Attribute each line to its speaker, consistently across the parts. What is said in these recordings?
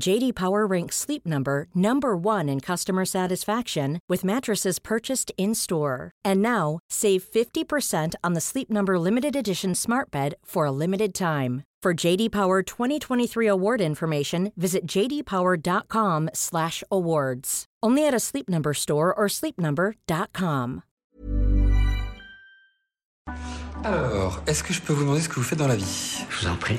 Speaker 1: JD Power ranks Sleep Number number 1 in customer satisfaction with mattresses purchased in-store. And now, save 50% on the Sleep Number limited edition Smart Bed for a limited time. For JD Power 2023 award information, visit jdpower.com/awards. Only at a Sleep Number store or sleepnumber.com.
Speaker 2: Alors, est-ce que je peux vous demander ce que vous faites dans la vie
Speaker 3: Je vous en prie.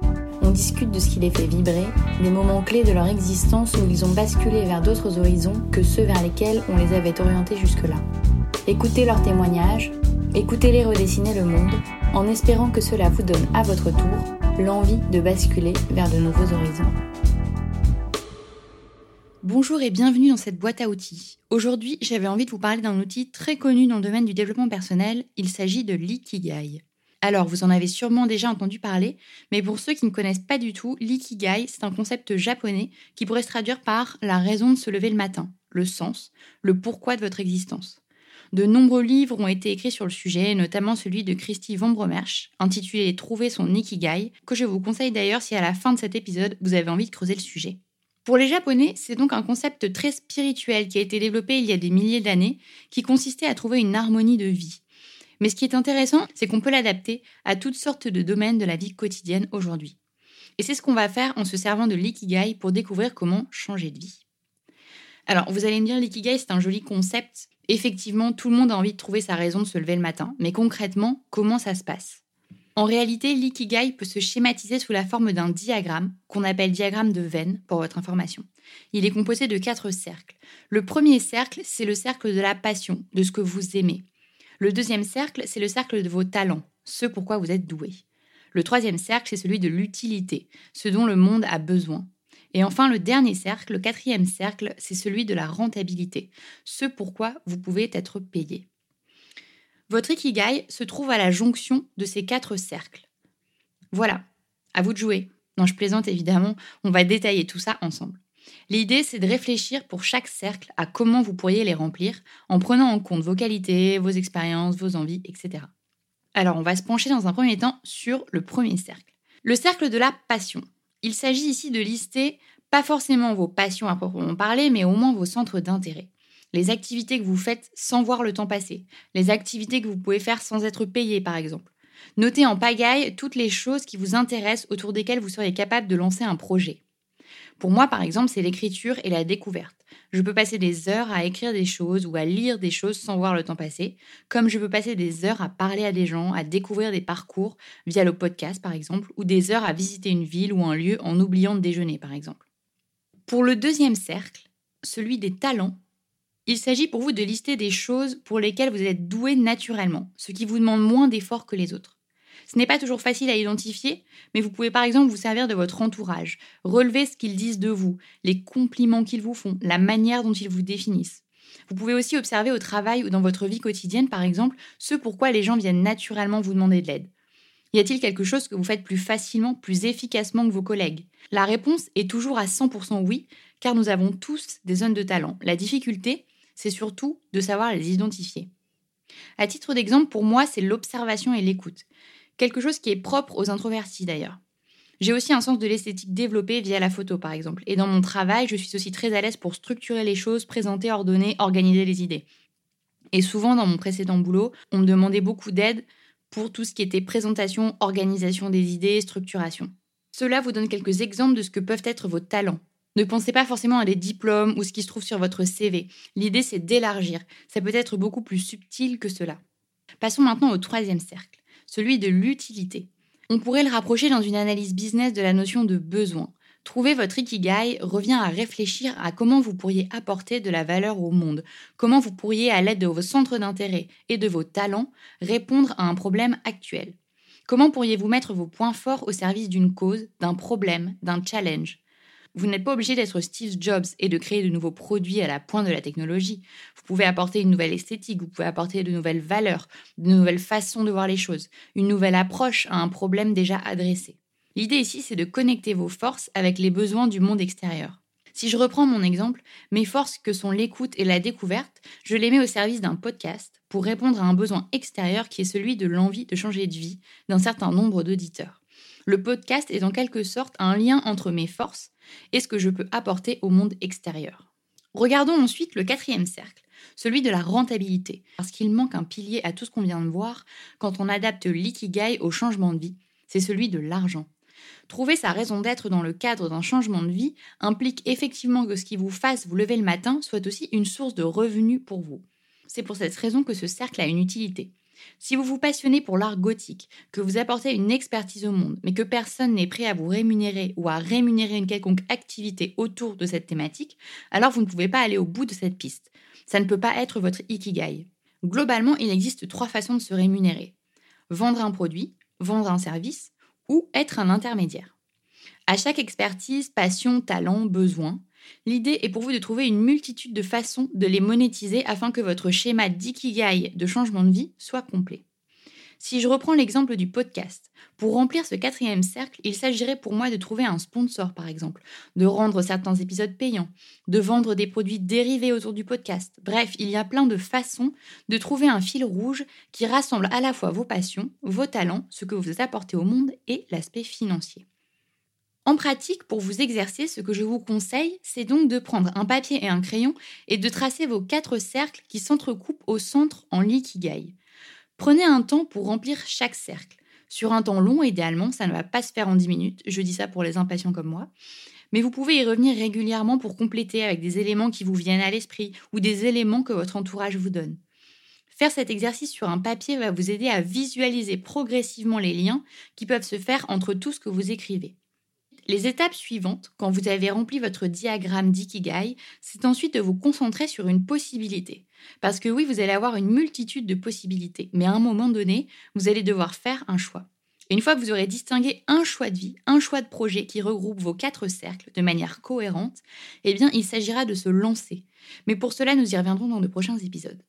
Speaker 4: On discute de ce qui les fait vibrer, des moments clés de leur existence où ils ont basculé vers d'autres horizons que ceux vers lesquels on les avait orientés jusque-là. Écoutez leurs témoignages, écoutez-les redessiner le monde, en espérant que cela vous donne à votre tour l'envie de basculer vers de nouveaux horizons. Bonjour et bienvenue dans cette boîte à outils. Aujourd'hui, j'avais envie de vous parler d'un outil très connu dans le domaine du développement personnel. Il s'agit de l'ikigai. Alors, vous en avez sûrement déjà entendu parler, mais pour ceux qui ne connaissent pas du tout, l'ikigai, c'est un concept japonais qui pourrait se traduire par la raison de se lever le matin, le sens, le pourquoi de votre existence. De nombreux livres ont été écrits sur le sujet, notamment celui de Christy Van Bromersch, intitulé Trouver son Ikigai, que je vous conseille d'ailleurs si à la fin de cet épisode vous avez envie de creuser le sujet. Pour les Japonais, c'est donc un concept très spirituel qui a été développé il y a des milliers d'années, qui consistait à trouver une harmonie de vie. Mais ce qui est intéressant, c'est qu'on peut l'adapter à toutes sortes de domaines de la vie quotidienne aujourd'hui. Et c'est ce qu'on va faire en se servant de l'ikigai pour découvrir comment changer de vie. Alors, vous allez me dire, l'ikigai, c'est un joli concept, Effectivement, tout le monde a envie de trouver sa raison de se lever le matin, mais concrètement, comment ça se passe? En réalité, l'ikigai peut se schématiser sous la forme d'un diagramme, qu'on appelle diagramme de Venn, pour votre information. Il est composé de quatre cercles. Le premier cercle, c'est le cercle de la passion, de ce que vous aimez. Le deuxième cercle, c'est le cercle de vos talents, ce pourquoi vous êtes doué. Le troisième cercle, c'est celui de l'utilité, ce dont le monde a besoin. Et enfin, le dernier cercle, le quatrième cercle, c'est celui de la rentabilité, ce pourquoi vous pouvez être payé. Votre ikigai se trouve à la jonction de ces quatre cercles. Voilà, à vous de jouer. Non, je plaisante évidemment, on va détailler tout ça ensemble. L'idée, c'est de réfléchir pour chaque cercle à comment vous pourriez les remplir en prenant en compte vos qualités, vos expériences, vos envies, etc. Alors, on va se pencher dans un premier temps sur le premier cercle. Le cercle de la passion. Il s'agit ici de lister pas forcément vos passions à proprement parler, mais au moins vos centres d'intérêt. Les activités que vous faites sans voir le temps passer. Les activités que vous pouvez faire sans être payé, par exemple. Notez en pagaille toutes les choses qui vous intéressent autour desquelles vous seriez capable de lancer un projet. Pour moi, par exemple, c'est l'écriture et la découverte. Je peux passer des heures à écrire des choses ou à lire des choses sans voir le temps passer, comme je peux passer des heures à parler à des gens, à découvrir des parcours via le podcast, par exemple, ou des heures à visiter une ville ou un lieu en oubliant de déjeuner, par exemple. Pour le deuxième cercle, celui des talents, il s'agit pour vous de lister des choses pour lesquelles vous êtes doué naturellement, ce qui vous demande moins d'efforts que les autres. Ce n'est pas toujours facile à identifier, mais vous pouvez par exemple vous servir de votre entourage, relever ce qu'ils disent de vous, les compliments qu'ils vous font, la manière dont ils vous définissent. Vous pouvez aussi observer au travail ou dans votre vie quotidienne, par exemple, ce pourquoi les gens viennent naturellement vous demander de l'aide. Y a-t-il quelque chose que vous faites plus facilement, plus efficacement que vos collègues? La réponse est toujours à 100% oui, car nous avons tous des zones de talent. La difficulté, c'est surtout de savoir les identifier. À titre d'exemple, pour moi, c'est l'observation et l'écoute. Quelque chose qui est propre aux introvertis d'ailleurs. J'ai aussi un sens de l'esthétique développé via la photo par exemple. Et dans mon travail, je suis aussi très à l'aise pour structurer les choses, présenter, ordonner, organiser les idées. Et souvent dans mon précédent boulot, on me demandait beaucoup d'aide pour tout ce qui était présentation, organisation des idées, structuration. Cela vous donne quelques exemples de ce que peuvent être vos talents. Ne pensez pas forcément à des diplômes ou ce qui se trouve sur votre CV. L'idée, c'est d'élargir. Ça peut être beaucoup plus subtil que cela. Passons maintenant au troisième cercle, celui de l'utilité. On pourrait le rapprocher dans une analyse business de la notion de besoin. Trouver votre ikigai revient à réfléchir à comment vous pourriez apporter de la valeur au monde, comment vous pourriez, à l'aide de vos centres d'intérêt et de vos talents, répondre à un problème actuel? Comment pourriez-vous mettre vos points forts au service d'une cause, d'un problème, d'un challenge? Vous n'êtes pas obligé d'être Steve Jobs et de créer de nouveaux produits à la pointe de la technologie. Vous pouvez apporter une nouvelle esthétique, vous pouvez apporter de nouvelles valeurs, de nouvelles façons de voir les choses, une nouvelle approche à un problème déjà adressé. L'idée ici, c'est de connecter vos forces avec les besoins du monde extérieur. Si je reprends mon exemple, mes forces que sont l'écoute et la découverte, je les mets au service d'un podcast pour répondre à un besoin extérieur qui est celui de l'envie de changer de vie d'un certain nombre d'auditeurs. Le podcast est en quelque sorte un lien entre mes forces et ce que je peux apporter au monde extérieur. Regardons ensuite le quatrième cercle, celui de la rentabilité, parce qu'il manque un pilier à tout ce qu'on vient de voir quand on adapte l'ikigai au changement de vie, c'est celui de l'argent. Trouver sa raison d'être dans le cadre d'un changement de vie implique effectivement que ce qui vous fasse vous lever le matin soit aussi une source de revenus pour vous. C'est pour cette raison que ce cercle a une utilité. Si vous vous passionnez pour l'art gothique, que vous apportez une expertise au monde, mais que personne n'est prêt à vous rémunérer ou à rémunérer une quelconque activité autour de cette thématique, alors vous ne pouvez pas aller au bout de cette piste. Ça ne peut pas être votre ikigai. Globalement, il existe trois façons de se rémunérer. Vendre un produit, vendre un service ou être un intermédiaire. À chaque expertise, passion, talent, besoin, L'idée est pour vous de trouver une multitude de façons de les monétiser afin que votre schéma d'ikigai de changement de vie soit complet. Si je reprends l'exemple du podcast, pour remplir ce quatrième cercle, il s'agirait pour moi de trouver un sponsor par exemple, de rendre certains épisodes payants, de vendre des produits dérivés autour du podcast. Bref, il y a plein de façons de trouver un fil rouge qui rassemble à la fois vos passions, vos talents, ce que vous apportez au monde et l'aspect financier. En pratique, pour vous exercer, ce que je vous conseille, c'est donc de prendre un papier et un crayon et de tracer vos quatre cercles qui s'entrecoupent au centre en l'ikigai. Prenez un temps pour remplir chaque cercle. Sur un temps long, idéalement, ça ne va pas se faire en 10 minutes, je dis ça pour les impatients comme moi, mais vous pouvez y revenir régulièrement pour compléter avec des éléments qui vous viennent à l'esprit ou des éléments que votre entourage vous donne. Faire cet exercice sur un papier va vous aider à visualiser progressivement les liens qui peuvent se faire entre tout ce que vous écrivez. Les étapes suivantes, quand vous avez rempli votre diagramme d'ikigai, c'est ensuite de vous concentrer sur une possibilité. Parce que oui, vous allez avoir une multitude de possibilités, mais à un moment donné, vous allez devoir faire un choix. une fois que vous aurez distingué un choix de vie, un choix de projet qui regroupe vos quatre cercles de manière cohérente, eh bien, il s'agira de se lancer. Mais pour cela, nous y reviendrons dans de prochains épisodes.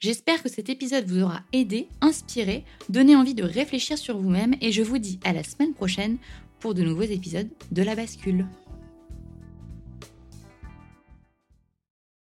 Speaker 4: J'espère que cet épisode vous aura aidé, inspiré, donné envie de réfléchir sur vous-même et je vous dis à la semaine prochaine pour de nouveaux épisodes de La Bascule.